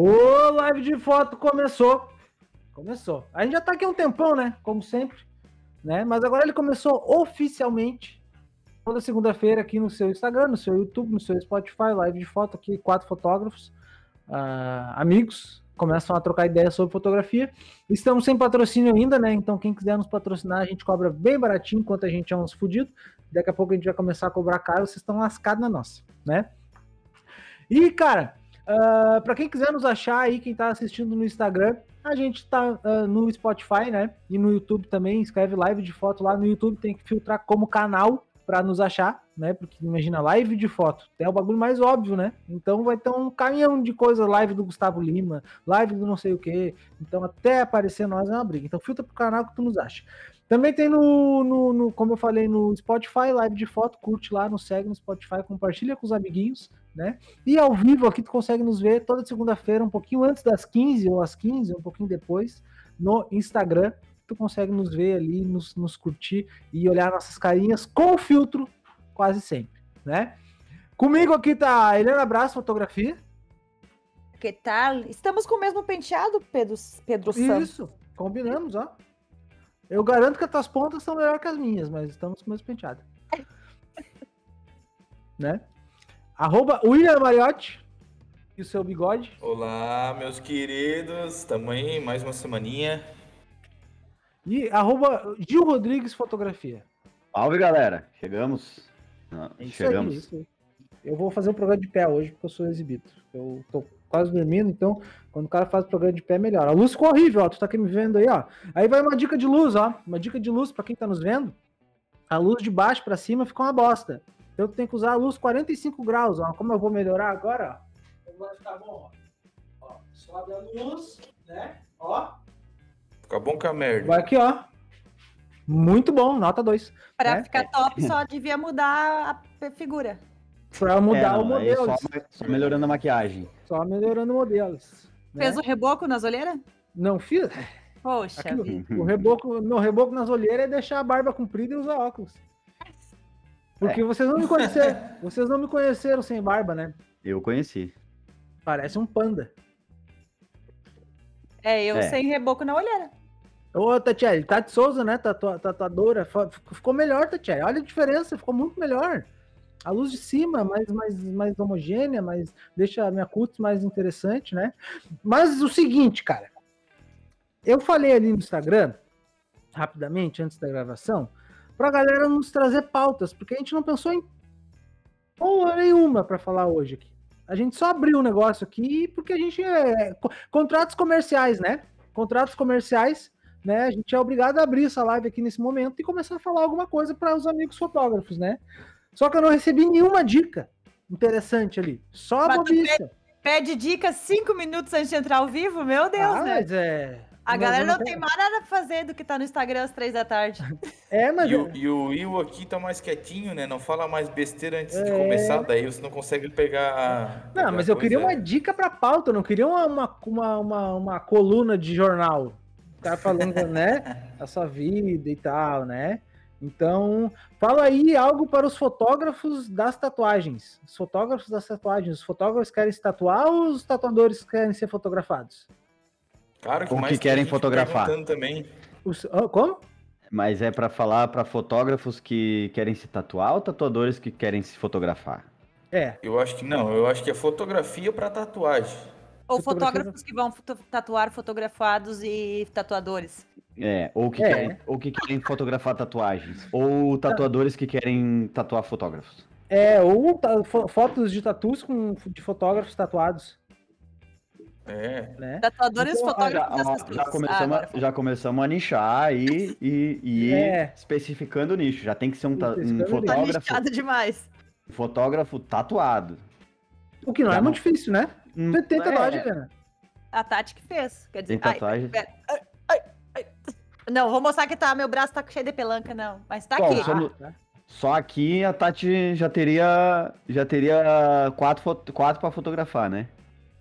O live de foto começou. Começou. A gente já tá aqui há um tempão, né? Como sempre. Né? Mas agora ele começou oficialmente. Toda segunda-feira aqui no seu Instagram, no seu YouTube, no seu Spotify, live de foto aqui, quatro fotógrafos, uh, amigos, começam a trocar ideias sobre fotografia. Estamos sem patrocínio ainda, né? Então, quem quiser nos patrocinar, a gente cobra bem baratinho, enquanto a gente é uns fudidos. Daqui a pouco a gente vai começar a cobrar caro, vocês estão lascados na nossa, né? E, cara, Uh, ah, para quem quiser nos achar aí, quem tá assistindo no Instagram, a gente tá uh, no Spotify, né? E no YouTube também, escreve live de foto lá no YouTube, tem que filtrar como canal para nos achar, né? Porque imagina, live de foto, é o bagulho mais óbvio, né? Então vai ter um caminhão de coisa, live do Gustavo Lima, live do não sei o que. Então até aparecer nós é uma briga. Então filtra pro canal que tu nos acha. Também tem no, no, no, como eu falei, no Spotify, live de foto, curte lá, nos segue no Spotify, compartilha com os amiguinhos, né? E ao vivo aqui tu consegue nos ver toda segunda-feira, um pouquinho antes das 15 ou às 15, um pouquinho depois, no Instagram. Tu consegue nos ver ali, nos, nos curtir e olhar nossas carinhas com filtro quase sempre, né? Comigo aqui tá a Helena Braço Fotografia. Que tal? Estamos com o mesmo penteado, Pedro, Pedro Santos. Isso, combinamos, ó. Eu garanto que as tuas pontas são melhor que as minhas, mas estamos com o mesmo penteado. né? Arroba William Mariotti e o seu bigode. Olá, meus queridos. Tamo aí, mais uma semaninha. E arroba Gil Rodrigues Fotografia. Salve, galera. Chegamos. Não, é chegamos. Aí, isso aí. Eu vou fazer um programa de pé hoje, porque eu sou exibido. Eu tô quase dormindo, então quando o cara faz o programa de pé, melhor. A luz ficou horrível, ó. Tu tá aqui me vendo aí, ó. Aí vai uma dica de luz, ó. Uma dica de luz para quem tá nos vendo. A luz de baixo para cima ficou uma bosta. Então tu tem que usar a luz 45 graus, ó. Como eu vou melhorar agora, ó. Vai ficar bom, ó. ó sobe a luz, né? Ó. Fica bom com a merda. Vai aqui, ó. Muito bom, nota 2. Para né? ficar top, só devia mudar a figura. Pra mudar é, o modelo. Só, só, melhorando a maquiagem. Só melhorando modelos. Né? Fez o reboco nas olheiras? Não fiz. Poxa. Aqui, o, reboco, meu reboco nas olheiras é deixar a barba comprida e usar óculos. Porque é. vocês não me conheceram. vocês não me conheceram sem barba, né? Eu conheci. Parece um panda. É, eu é. sem reboco na olheira. Ô, Tatiele, Tati Souza, né? Tatuadora. Ficou melhor, Tatiele. Olha a diferença, ficou muito melhor a luz de cima mais, mais, mais homogênea, mais, deixa a minha cutis mais interessante, né? Mas o seguinte, cara, eu falei ali no Instagram, rapidamente, antes da gravação, pra galera nos trazer pautas, porque a gente não pensou em porra nenhuma para falar hoje aqui. A gente só abriu o negócio aqui porque a gente é. Contratos comerciais, né? Contratos comerciais, né? A gente é obrigado a abrir essa live aqui nesse momento e começar a falar alguma coisa para os amigos fotógrafos, né? Só que eu não recebi nenhuma dica interessante ali. Só a bobiça. Pede dica cinco minutos antes de entrar ao vivo? Meu Deus, ah, né? Mas é. A mas galera não tem mais nada pra fazer do que tá no Instagram às três da tarde. É, mas. E, o, e o Will aqui tá mais quietinho, né? Não fala mais besteira antes é... de começar, daí você não consegue pegar. Não, pegar mas eu queria uma dica pra pauta, eu não queria uma, uma, uma, uma coluna de jornal. O cara falando, né? A sua vida e tal, né? Então, fala aí algo para os fotógrafos das tatuagens. Os fotógrafos das tatuagens. Os fotógrafos querem se tatuar ou os tatuadores querem ser fotografados? Claro que, que querem fotografar. Também. Os, oh, como? Mas é para falar para fotógrafos que querem se tatuar ou tatuadores que querem se fotografar? É. Eu acho que não. Eu acho que é fotografia para tatuagem. Ou fotógrafos que vão tatuar fotografados e tatuadores. É, ou que, é. Querem, ou que querem fotografar tatuagens. Ou tatuadores que querem tatuar fotógrafos. É, ou fotos de tatus com, de fotógrafos tatuados. É. Né? Tatuadores então, fotógrafos já, já, começamos, ah, já começamos a nichar aí e, e é. especificando o nicho. Já tem que ser um, um fotógrafo. Tá demais. Fotógrafo tatuado. O que não é muito difícil, né? Hum, tem tatuagem, é. A Tati que fez. Quer dizer, tem tatuagem. Ai, ai, não, vou mostrar que tá, meu braço tá cheio de pelanca, não. Mas tá Bom, aqui. Só, no, só, aqui a Tati já teria já teria quatro, quatro pra fotografar, né?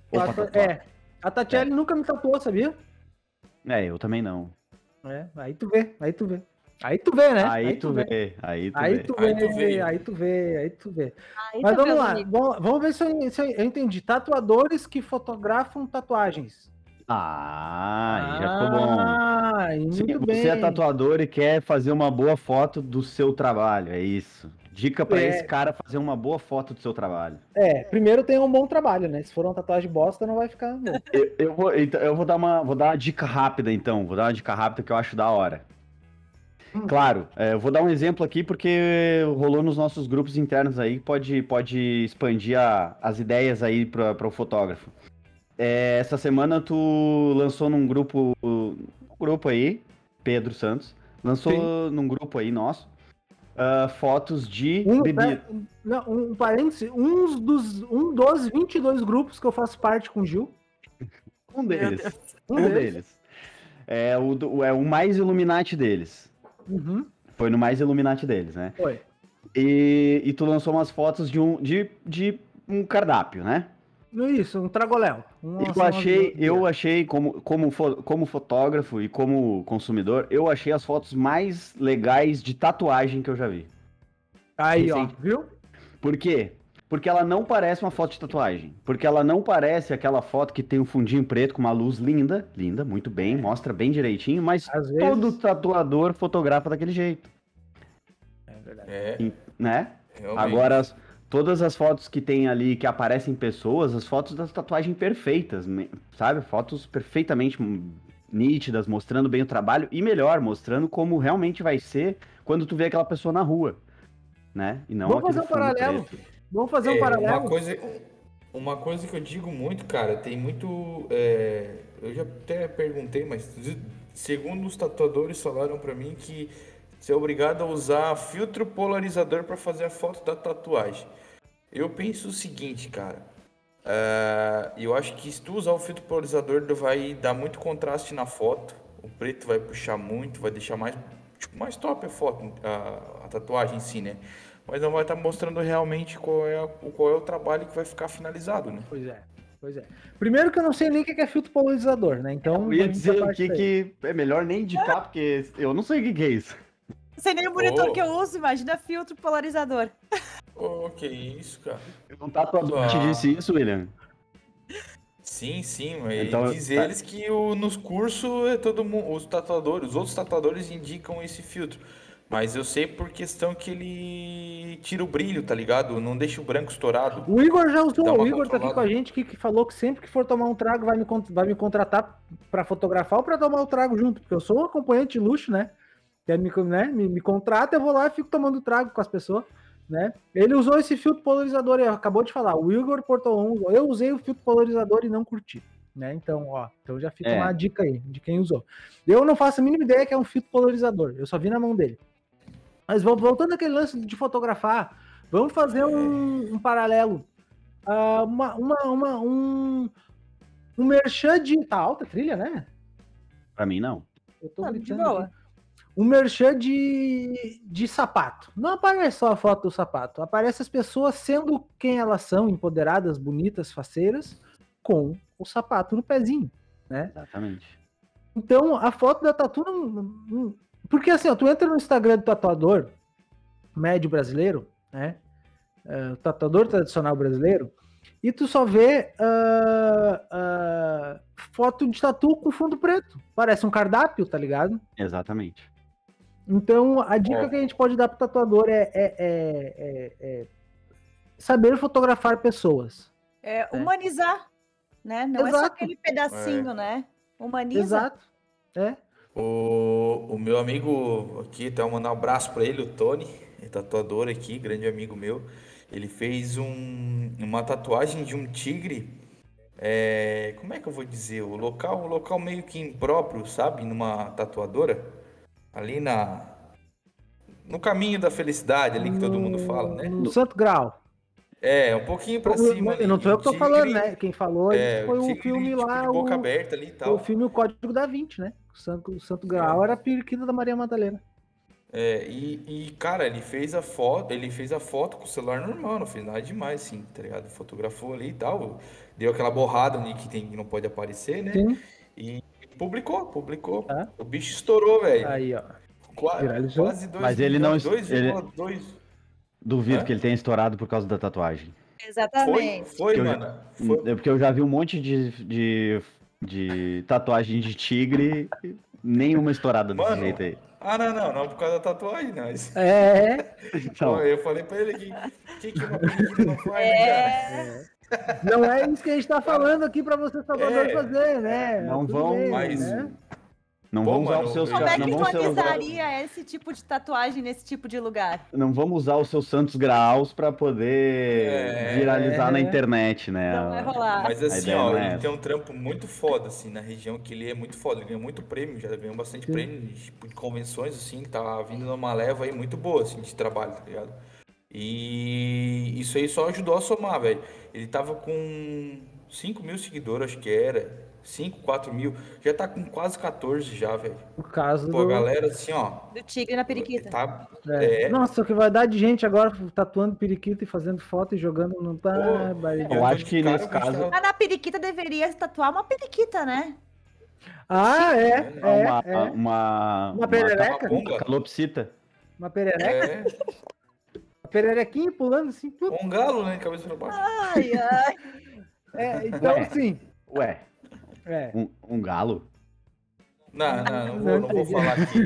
Quatro, é. A Tatiele é. nunca me tatuou, sabia? É, eu também não. É, aí tu vê, aí tu vê. Aí tu vê, né? Aí, aí tu, vê. vê. Aí tu aí vê. Tu vê. Aí tu vê, aí tu vê, aí tu vê. Aí Mas vamos lá, vamos, vamos ver se eu, se eu, entendi. Tatuadores que fotografam tatuagens. Ah, já ficou bom. Ah, muito Sim, bem. Você é tatuador e quer fazer uma boa foto do seu trabalho, é isso. Dica para é. esse cara fazer uma boa foto do seu trabalho. É, primeiro tem um bom trabalho, né? Se for uma tatuagem bosta, não vai ficar. eu, eu, vou, então, eu vou dar uma, vou dar uma dica rápida, então. Vou dar uma dica rápida que eu acho da hora. Hum. Claro, é, eu vou dar um exemplo aqui porque rolou nos nossos grupos internos aí, pode, pode expandir a, as ideias aí para o fotógrafo. É, essa semana tu lançou num grupo, um grupo aí, Pedro Santos, lançou Sim. num grupo aí nosso, uh, fotos de um, bebida. Não, um parêntese, um dos, um dos 22 grupos que eu faço parte com o Gil. Um deles. Um, um deles. deles. É o, é o mais Illuminati deles. Uhum. Foi no mais Illuminati deles, né? Foi. E, e tu lançou umas fotos de um, de, de um cardápio, né? Isso, um tragoléu. eu achei, eu achei como, como, como fotógrafo e como consumidor, eu achei as fotos mais legais de tatuagem que eu já vi. Aí, ó, viu? Por quê? Porque ela não parece uma foto de tatuagem. Porque ela não parece aquela foto que tem um fundinho preto com uma luz linda, linda, muito bem, é. mostra bem direitinho, mas Às todo vezes... tatuador fotografa daquele jeito. É verdade. É. E, né? Realmente. Agora, todas as fotos que tem ali que aparecem pessoas, as fotos das tatuagens perfeitas, sabe? Fotos perfeitamente nítidas, mostrando bem o trabalho e melhor, mostrando como realmente vai ser quando tu vê aquela pessoa na rua, né? E não Vamos fazer um paralelo. Preto. Vamos fazer um é, paralelo. Uma coisa, uma coisa que eu digo muito, cara, tem muito. É, eu já até perguntei, mas segundo os tatuadores falaram para mim que você é obrigado a usar filtro polarizador para fazer a foto da tatuagem. Eu penso o seguinte, cara. Uh, eu acho que se tu usar o filtro polarizador, vai dar muito contraste na foto. O preto vai puxar muito, vai deixar mais, tipo, mais top a foto, a, a tatuagem em si, né? Mas não vai estar tá mostrando realmente qual é, a, qual é o trabalho que vai ficar finalizado, né? Pois é. Pois é. Primeiro que eu não sei nem o que é filtro polarizador, né? Então. Eu ia dizer o que, que é melhor nem indicar, porque eu não sei o que é isso. Sei nem o monitor oh. que eu uso, imagina filtro polarizador. Oh, que isso, cara. Um tatuador ah. te disse isso, William? Sim, sim, mas então, diz tá. eles que o, nos cursos é todo mundo, os tatuadores, os outros tatuadores indicam esse filtro. Mas eu sei por questão que ele tira o brilho, tá ligado? Não deixa o branco estourado. O Igor já usou, o Igor tá aqui com a gente que, que, falou que sempre que for tomar um trago vai me, vai me contratar para fotografar ou para tomar o trago junto, porque eu sou um acompanhante de luxo, né? Quer me, né, me, me contrata, eu vou lá e fico tomando trago com as pessoas. Né? Ele usou esse filtro polarizador, ele acabou de falar, o Igor Portolão usou. Eu usei o filtro polarizador e não curti. Né? Então, ó, então já fica é. uma dica aí de quem usou. Eu não faço a mínima ideia que é um filtro polarizador, eu só vi na mão dele. Mas voltando àquele lance de fotografar, vamos fazer um, um paralelo. Uh, uma, uma, uma, um, um merchan de. Tá alta trilha, né? Pra mim, não. Eu tô tá, gritando um merchan de, de sapato. Não aparece só a foto do sapato, aparece as pessoas sendo quem elas são, empoderadas, bonitas, faceiras, com o sapato no pezinho, né? Exatamente. Então, a foto da tatu não, porque assim, ó, tu entra no Instagram do tatuador médio brasileiro, né? Uh, tatuador tradicional brasileiro, e tu só vê uh, uh, foto de tatu com fundo preto. Parece um cardápio, tá ligado? Exatamente. Então, a dica é. que a gente pode dar para o tatuador é, é, é, é, saber fotografar pessoas. É humanizar, né? Não Exato. é só aquele pedacinho, né? Humaniza. Exato. É. O, o meu amigo aqui, até mandar um abraço para ele, o Tony, é tatuador aqui, grande amigo meu. Ele fez um, uma tatuagem de um tigre. É, como é que eu vou dizer? O local, o local meio que impróprio, sabe? Numa tatuadora ali na no caminho da felicidade, ali que todo mundo fala, né? No Santo Grau. É, um pouquinho pra cima. Ali, não sou eu que tô tigre, falando, né? Quem falou é, foi o, filme tipo, lá. boca o, aberta ali e tal. O filme O Código da Vinci, né? O Santo, o Santo Grau é. era a periquita da Maria Madalena. É, e, e, cara, ele fez a foto, ele fez a foto com o celular normal, não fez nada demais, assim, tá ligado? Fotografou ali e tal, deu aquela borrada ali que, tem, que não pode aparecer, né? Sim. E publicou, publicou. O bicho estourou, velho. Aí, ó. Quase, quase dois Mas ele não. Dois, ele... Dois. Duvido que ele tenha estourado por causa da tatuagem. Exatamente. Foi, foi mano. Foi. É porque eu já vi um monte de, de, de tatuagem de tigre, nenhuma estourada desse mano, jeito aí. Ah, não, não, não por causa da tatuagem, não. É. Então. eu falei pra ele que, que, que uma não faz, né, é. cara? Não é isso que a gente tá falando aqui pra você, Salvador, é. fazer, né? Não Tudo vão, bem, mas... Né? Não Pô, vamos usar os seus Como é que utilizaria esse tipo de tatuagem nesse tipo de lugar? Não vamos usar os seus santos graus para poder é... viralizar na internet, né? Não vai rolar. Mas assim, ó, é ele tem um trampo muito foda, assim, na região que ele é muito foda. Ele ganhou muito prêmio, já ganhou bastante Sim. prêmio tipo, de convenções, assim, tá vindo numa leva aí muito boa, assim, de trabalho, tá ligado? E isso aí só ajudou a somar, velho. Ele tava com 5 mil seguidores, acho que era. 5, 4 mil. Já tá com quase 14 já, velho. No caso Pô, do... galera, assim, ó. Do tigre na periquita. Tá, é. É. Nossa, o que vai dar de gente agora tatuando periquita e fazendo foto e jogando não tá. Pô, eu acho que nesse caso. Mas na periquita deveria tatuar uma periquita, né? Ah, é. é, uma, é. Uma, uma perereca? Uma calopsita. Uma perereca? É. Uma pererequinha pulando assim. Tudo. Um galo, né? Cabeça pra baixo. Ai, ai. É, então, Ué. sim. Ué, é. Um, um galo? Não, não, não vou, não vou falar aqui.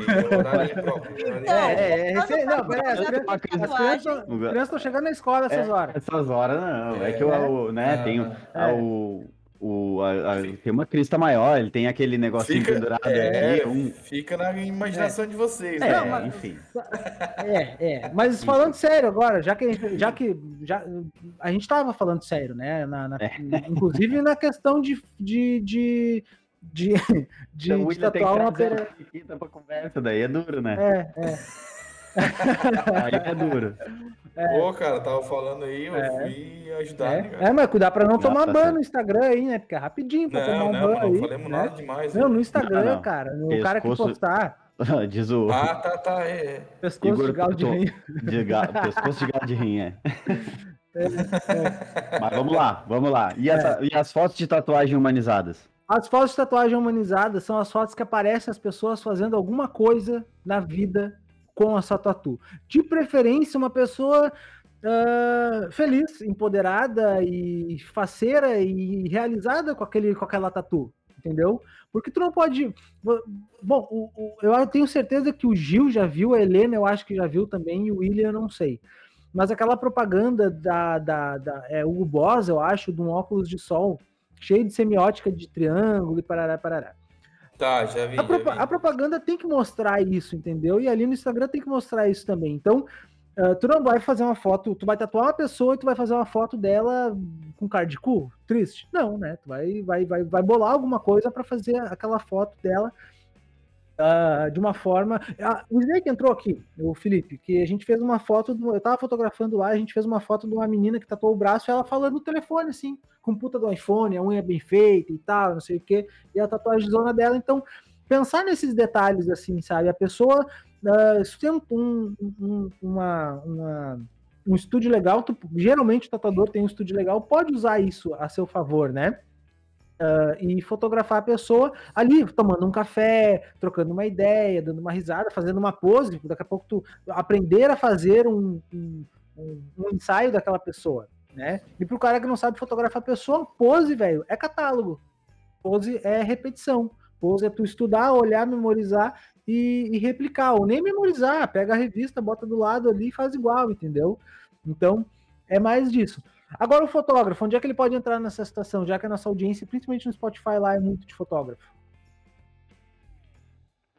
É, é, é, não, peraí, as crianças estão chegando na escola essas é, horas. Essas horas não, é, que o, né, tem o, o, a, a, tem uma crista maior, ele tem aquele negocinho fica, pendurado é, aqui. Um... Fica na imaginação é. de vocês, é, né? enfim. É, é, mas falando sério agora, já que, já que já, a gente estava falando sério, né? Na, na é. Inclusive na questão de, de, de de, de, então, de tatuar uma perereca. pra conversa, daí é duro, né? É, é. Aí é duro. É. Pô, cara, tava falando aí, eu é. fui ajudar. É, né, é mas cuidar pra não tomar tá ban no Instagram aí, né? Porque é rapidinho pra não, tomar um não, ban não, aí. Não falamos né? nada demais. Não, né? no Instagram, não, cara. O Pescoço... cara que postar. Diz o. Ah, tá, tá. É. Pescoço Igor de galo de rim. De ga... Pescoço de galo de rim, é. É, é. Mas vamos lá, vamos lá. E, essa, é. e as fotos de tatuagem humanizadas? As fotos de tatuagem humanizadas são as fotos que aparecem as pessoas fazendo alguma coisa na vida com essa tatu. De preferência, uma pessoa uh, feliz, empoderada e faceira e realizada com, aquele, com aquela tatu, entendeu? Porque tu não pode. Bom, o, o, eu tenho certeza que o Gil já viu, a Helena eu acho que já viu também, e o William eu não sei. Mas aquela propaganda da, da, da é, Hugo Boss, eu acho, de um óculos de sol, cheio de semiótica de triângulo e parará, parará. Tá, já vi, a, já vi. a, propaganda tem que mostrar isso, entendeu? E ali no Instagram tem que mostrar isso também. Então, uh, tu não vai fazer uma foto, tu vai tatuar uma pessoa e tu vai fazer uma foto dela com cara de cu? Triste? Não, né? Tu vai, vai, vai, vai bolar alguma coisa para fazer aquela foto dela uh, de uma forma. Uh, o Snake entrou aqui, o Felipe, que a gente fez uma foto, do, eu tava fotografando lá, a gente fez uma foto de uma menina que tatuou o braço e ela falando no telefone, assim, com puta do iPhone, a unha bem feita e tal, não sei o quê, e a tatuagem zona dela. Então, pensar nesses detalhes, assim, sabe? A pessoa. Uh, tem um, um, uma, uma, um estúdio legal, tu, geralmente o tatuador tem um estúdio legal, pode usar isso a seu favor, né? Uh, e fotografar a pessoa ali, tomando um café, trocando uma ideia, dando uma risada, fazendo uma pose. Daqui a pouco tu aprender a fazer um, um, um ensaio daquela pessoa, né? E pro cara que não sabe fotografar a pessoa, pose, velho, é catálogo. Pose é repetição. Pose é tu estudar, olhar, memorizar e, e replicar. Ou nem memorizar, pega a revista, bota do lado ali e faz igual, entendeu? Então, é mais disso. Agora o fotógrafo, onde é que ele pode entrar nessa situação, já que a nossa audiência, principalmente no Spotify, lá é muito de fotógrafo?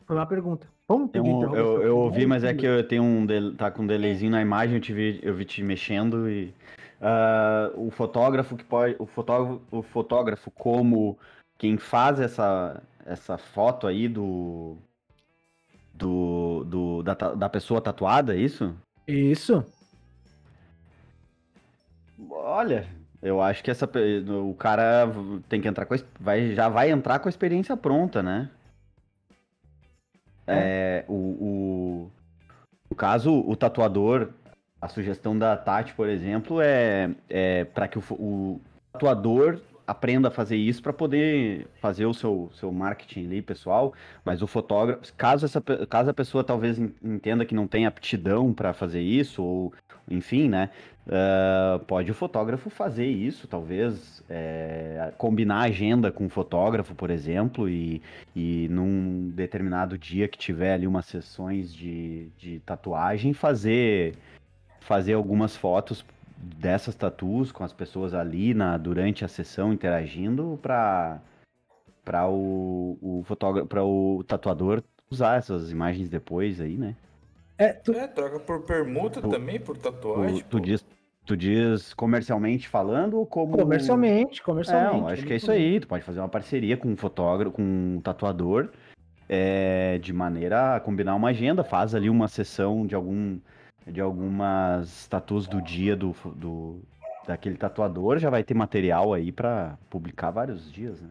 Foi uma pergunta. Vamos pedir um, eu, eu ouvi, mas é que eu tenho um tá com um delayzinho na imagem, eu te vi, eu vi te mexendo e uh, o fotógrafo que pode, o fotógrafo, o fotógrafo como quem faz essa essa foto aí do do, do da, da pessoa tatuada, é isso? Isso. Olha, eu acho que essa o cara tem que entrar com vai já vai entrar com a experiência pronta, né? É, é o, o, no caso o tatuador, a sugestão da Tati, por exemplo, é, é para que o, o tatuador aprenda a fazer isso para poder fazer o seu, seu marketing ali, pessoal. Mas o fotógrafo, caso, essa, caso a pessoa talvez entenda que não tem aptidão para fazer isso, ou enfim, né? Uh, pode o fotógrafo fazer isso, talvez é, combinar a agenda com o fotógrafo, por exemplo, e, e num determinado dia que tiver ali umas sessões de, de tatuagem, fazer, fazer algumas fotos dessas tatuas com as pessoas ali na, durante a sessão interagindo para para o, o para o tatuador usar essas imagens depois aí, né? É, tu... é troca por permuta tu, também, por tatuagem. Tu, tu diz, tu diz comercialmente falando ou como. Comercialmente, comercialmente. É, acho que é isso aí. Tu pode fazer uma parceria com um fotógrafo, com um tatuador, é, de maneira a combinar uma agenda, faz ali uma sessão de algum de algumas tatuas do dia do, do daquele tatuador, já vai ter material aí para publicar vários dias, né?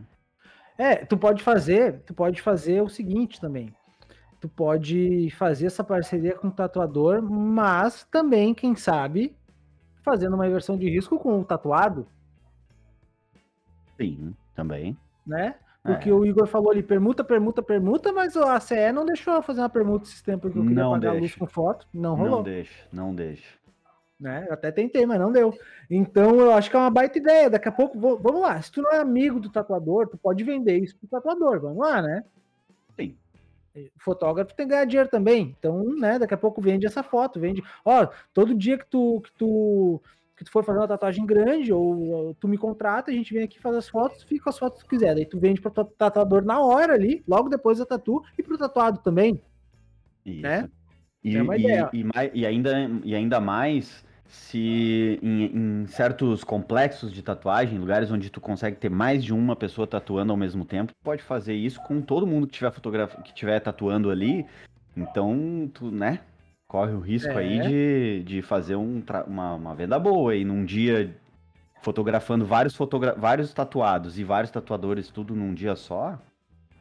É, tu pode fazer, tu pode fazer o seguinte também. Tu pode fazer essa parceria com o tatuador, mas também, quem sabe, fazendo uma inversão de risco com o tatuado. Sim, também. Né? Porque é. o Igor falou ali, permuta, permuta, permuta, mas a CE não deixou eu fazer uma permuta esse tempo porque eu queria não pagar deixa. a luz com foto. Não rolou. Não deixa, não deixa. Né? Eu até tentei, mas não deu. Então eu acho que é uma baita ideia. Daqui a pouco, vamos lá. Se tu não é amigo do tatuador, tu pode vender isso pro tatuador. Vamos lá, né? O fotógrafo tem que ganhar dinheiro também. Então, né, daqui a pouco vende essa foto, vende. Ó, todo dia que tu, que tu que tu for fazer uma tatuagem grande, ou tu me contrata, a gente vem aqui fazer as fotos, fica as fotos que tu quiser. Daí tu vende para o tatuador na hora ali, logo depois da tatu, e pro tatuado também. Isso. Né? E, é uma e, ideia. E, e, ainda, e ainda mais se em, em, certos complexos de tatuagem, lugares onde tu consegue ter mais de uma pessoa tatuando ao mesmo tempo, pode fazer isso com todo mundo que tiver fotografia, que tiver tatuando ali. Então, tu, né? corre o risco é. aí de, de fazer um, uma, uma venda boa aí num dia fotografando vários, fotogra vários tatuados e vários tatuadores tudo num dia só.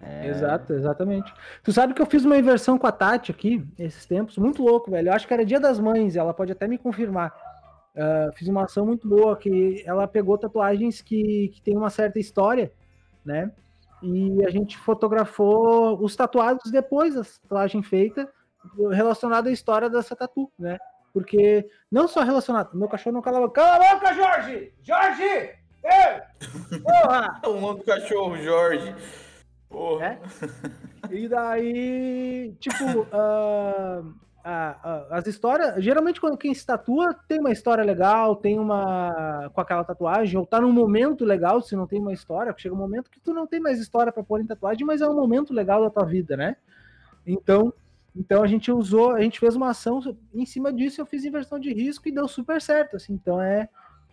É... Exato, exatamente. Tu sabe que eu fiz uma inversão com a Tati aqui, esses tempos, muito louco, velho. Eu acho que era dia das mães, ela pode até me confirmar. Uh, fiz uma ação muito boa, que ela pegou tatuagens que, que tem uma certa história, né? E a gente fotografou os tatuados depois da tatuagem feita relacionado à história dessa tatu, né? Porque não só relacionado, meu cachorro não cala a boca. Cala a boca, Jorge! Jorge! Ei! Porra! o nome do cachorro, Jorge. Porra. É? E daí, tipo, uh, uh, uh, as histórias. Geralmente, quando quem se tatua tem uma história legal, tem uma. com aquela tatuagem, ou tá num momento legal, se não tem uma história, chega um momento que tu não tem mais história para pôr em tatuagem, mas é um momento legal da tua vida, né? Então, então a gente usou, a gente fez uma ação em cima disso, eu fiz inversão de risco e deu super certo, assim. Então é,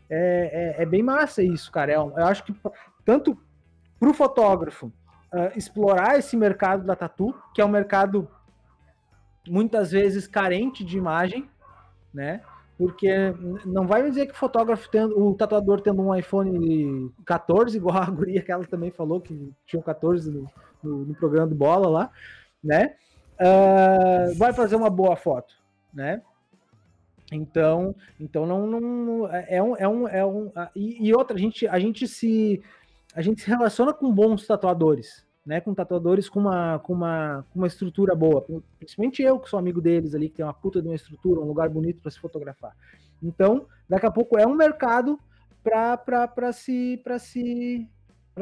é, é, é bem massa isso, cara. É, eu acho que tanto para o fotógrafo uh, explorar esse mercado da tatu, que é um mercado muitas vezes carente de imagem, né? Porque não vai me dizer que o fotógrafo tendo, o tatuador tendo um iPhone 14, igual a guria que ela também falou que tinha um 14 no, no, no programa do Bola lá, né? uh, vai fazer uma boa foto, né? Então, então não, não é um, é um, é um e, e, outra a gente a gente se a gente se relaciona com bons tatuadores, né? Com tatuadores com uma com uma, com uma estrutura boa, principalmente eu que sou amigo deles ali que tem uma puta de uma estrutura, um lugar bonito para se fotografar. Então, daqui a pouco é um mercado para se se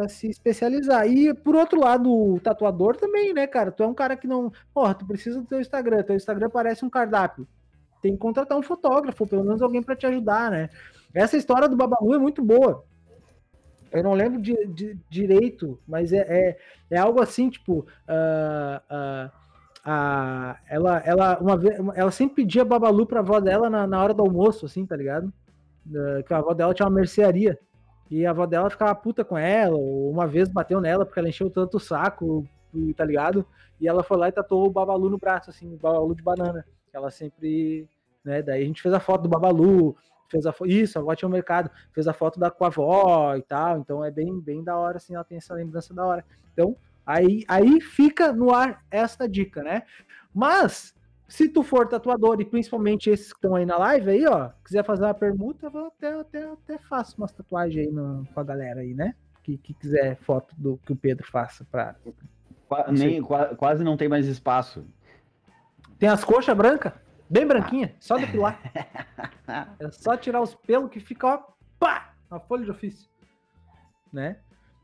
se especializar. E por outro lado, o tatuador também, né, cara? Tu é um cara que não. Porra, tu precisa do teu Instagram. Teu Instagram parece um cardápio. Tem que contratar um fotógrafo, pelo menos alguém para te ajudar, né? Essa história do Babalu é muito boa. Eu não lembro de, de direito, mas é, é, é, algo assim, tipo. Uh, uh, uh, ela, ela, uma vez, ela sempre pedia Babalu pra avó dela na, na hora do almoço, assim, tá ligado? que a avó dela tinha uma mercearia. E a avó dela ficava puta com ela, ou uma vez bateu nela porque ela encheu tanto o saco, tá ligado? E ela foi lá e tatuou o Babalu no braço, assim, o Babalu de banana. Ela sempre, né? Daí a gente fez a foto do Babalu, fez a foto, isso, a avó tinha um mercado, fez a foto da com a avó e tal, então é bem, bem da hora, assim, ela tem essa lembrança da hora. Então, aí, aí fica no ar esta dica, né? Mas, se tu for tatuador, e principalmente esses que estão aí na live aí, ó, quiser fazer uma permuta, eu até, até, até faço umas tatuagens aí no, com a galera aí, né? que, que quiser foto do que o Pedro faça para nem quase não tem mais espaço. Tem as coxas brancas, bem branquinha, só depilar. é só tirar os pelos que fica ó, pá, a folha de ofício, né?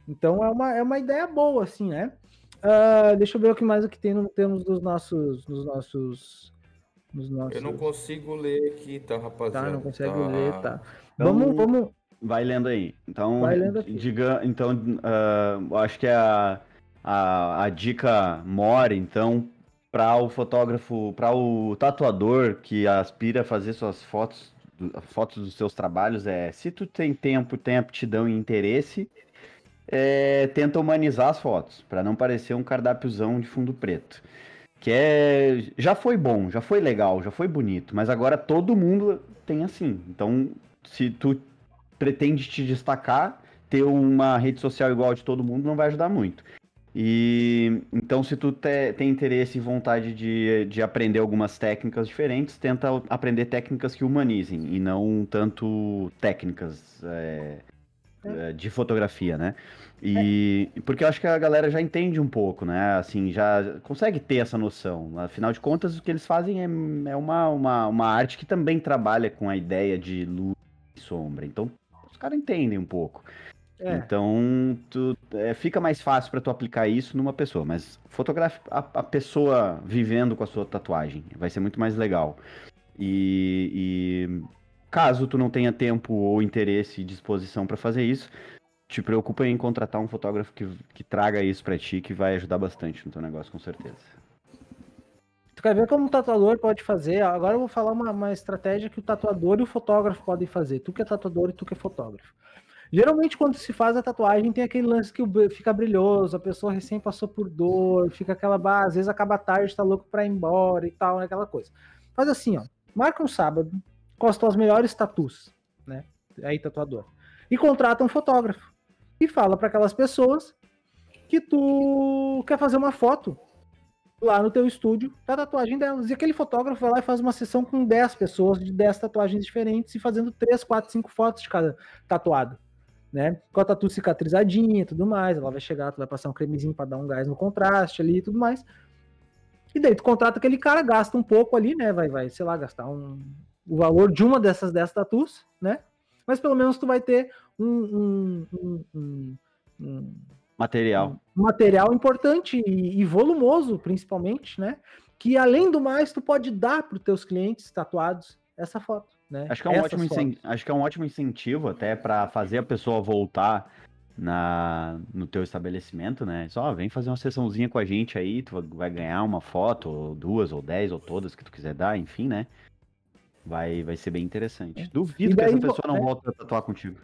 Então é uma, é uma ideia boa assim, né? Uh, deixa eu ver o que mais o que tem no termos dos nossos, dos nossos, dos nossos. Eu não consigo ler aqui, tá, rapaziada? Tá, não consegue tá... ler, tá. Então, vamos, vamos. Vai lendo aí. Então, vai lendo aqui. diga, então, uh, acho que a, a, a dica mora, então, para o fotógrafo, para o tatuador que aspira a fazer suas fotos, fotos dos seus trabalhos é, se tu tem tempo, tempo, te dão interesse, é, tenta humanizar as fotos, para não parecer um cardápiozão de fundo preto. Que é. Já foi bom, já foi legal, já foi bonito, mas agora todo mundo tem assim. Então, se tu pretende te destacar, ter uma rede social igual a de todo mundo não vai ajudar muito. E então, se tu te, tem interesse e vontade de, de aprender algumas técnicas diferentes, tenta aprender técnicas que humanizem e não tanto técnicas é, é. de fotografia, né? E é. porque eu acho que a galera já entende um pouco, né? Assim, já consegue ter essa noção. Afinal de contas, o que eles fazem é, é uma, uma, uma arte que também trabalha com a ideia de luz e sombra. Então, os caras entendem um pouco. É. Então, tu, é, fica mais fácil para tu aplicar isso numa pessoa, mas fotografe a, a, pessoa vivendo com a sua tatuagem, vai ser muito mais legal. E, e caso tu não tenha tempo ou interesse e disposição para fazer isso, te preocupa em contratar um fotógrafo que, que traga isso para ti, que vai ajudar bastante no teu negócio, com certeza. Tu quer ver como o tatuador pode fazer? Agora eu vou falar uma, uma estratégia que o tatuador e o fotógrafo podem fazer. Tu que é tatuador e tu que é fotógrafo. Geralmente, quando se faz a tatuagem, tem aquele lance que fica brilhoso, a pessoa recém passou por dor, fica aquela. Às vezes acaba tarde, tá louco pra ir embora e tal, né, aquela coisa. Faz assim, ó. Marca um sábado, costa as melhores tatus, né? Aí, tatuador. E contrata um fotógrafo. E fala para aquelas pessoas que tu quer fazer uma foto lá no teu estúdio da tatuagem delas. E aquele fotógrafo vai lá e faz uma sessão com 10 pessoas de 10 tatuagens diferentes e fazendo 3, 4, 5 fotos de cada tatuado né? Com a tatu cicatrizadinha e tudo mais, ela vai chegar, tu vai passar um cremezinho para dar um gás no contraste ali e tudo mais. E daí tu contrata aquele cara, gasta um pouco ali, né? Vai, vai, sei lá, gastar um, o valor de uma dessas 10 tatus, né? Mas pelo menos tu vai ter um, um, um, um material. Material importante e, e, volumoso, principalmente, né? Que além do mais, tu pode dar para os teus clientes tatuados essa foto. Né? Acho, que é um ótimo acho que é um ótimo incentivo até para fazer a pessoa voltar na, no teu estabelecimento, né? Só vem fazer uma sessãozinha com a gente aí, tu vai ganhar uma foto, ou duas, ou dez, ou todas que tu quiser dar, enfim, né? Vai, vai ser bem interessante. É. Duvido daí, que essa pessoa não é... volte a tatuar contigo.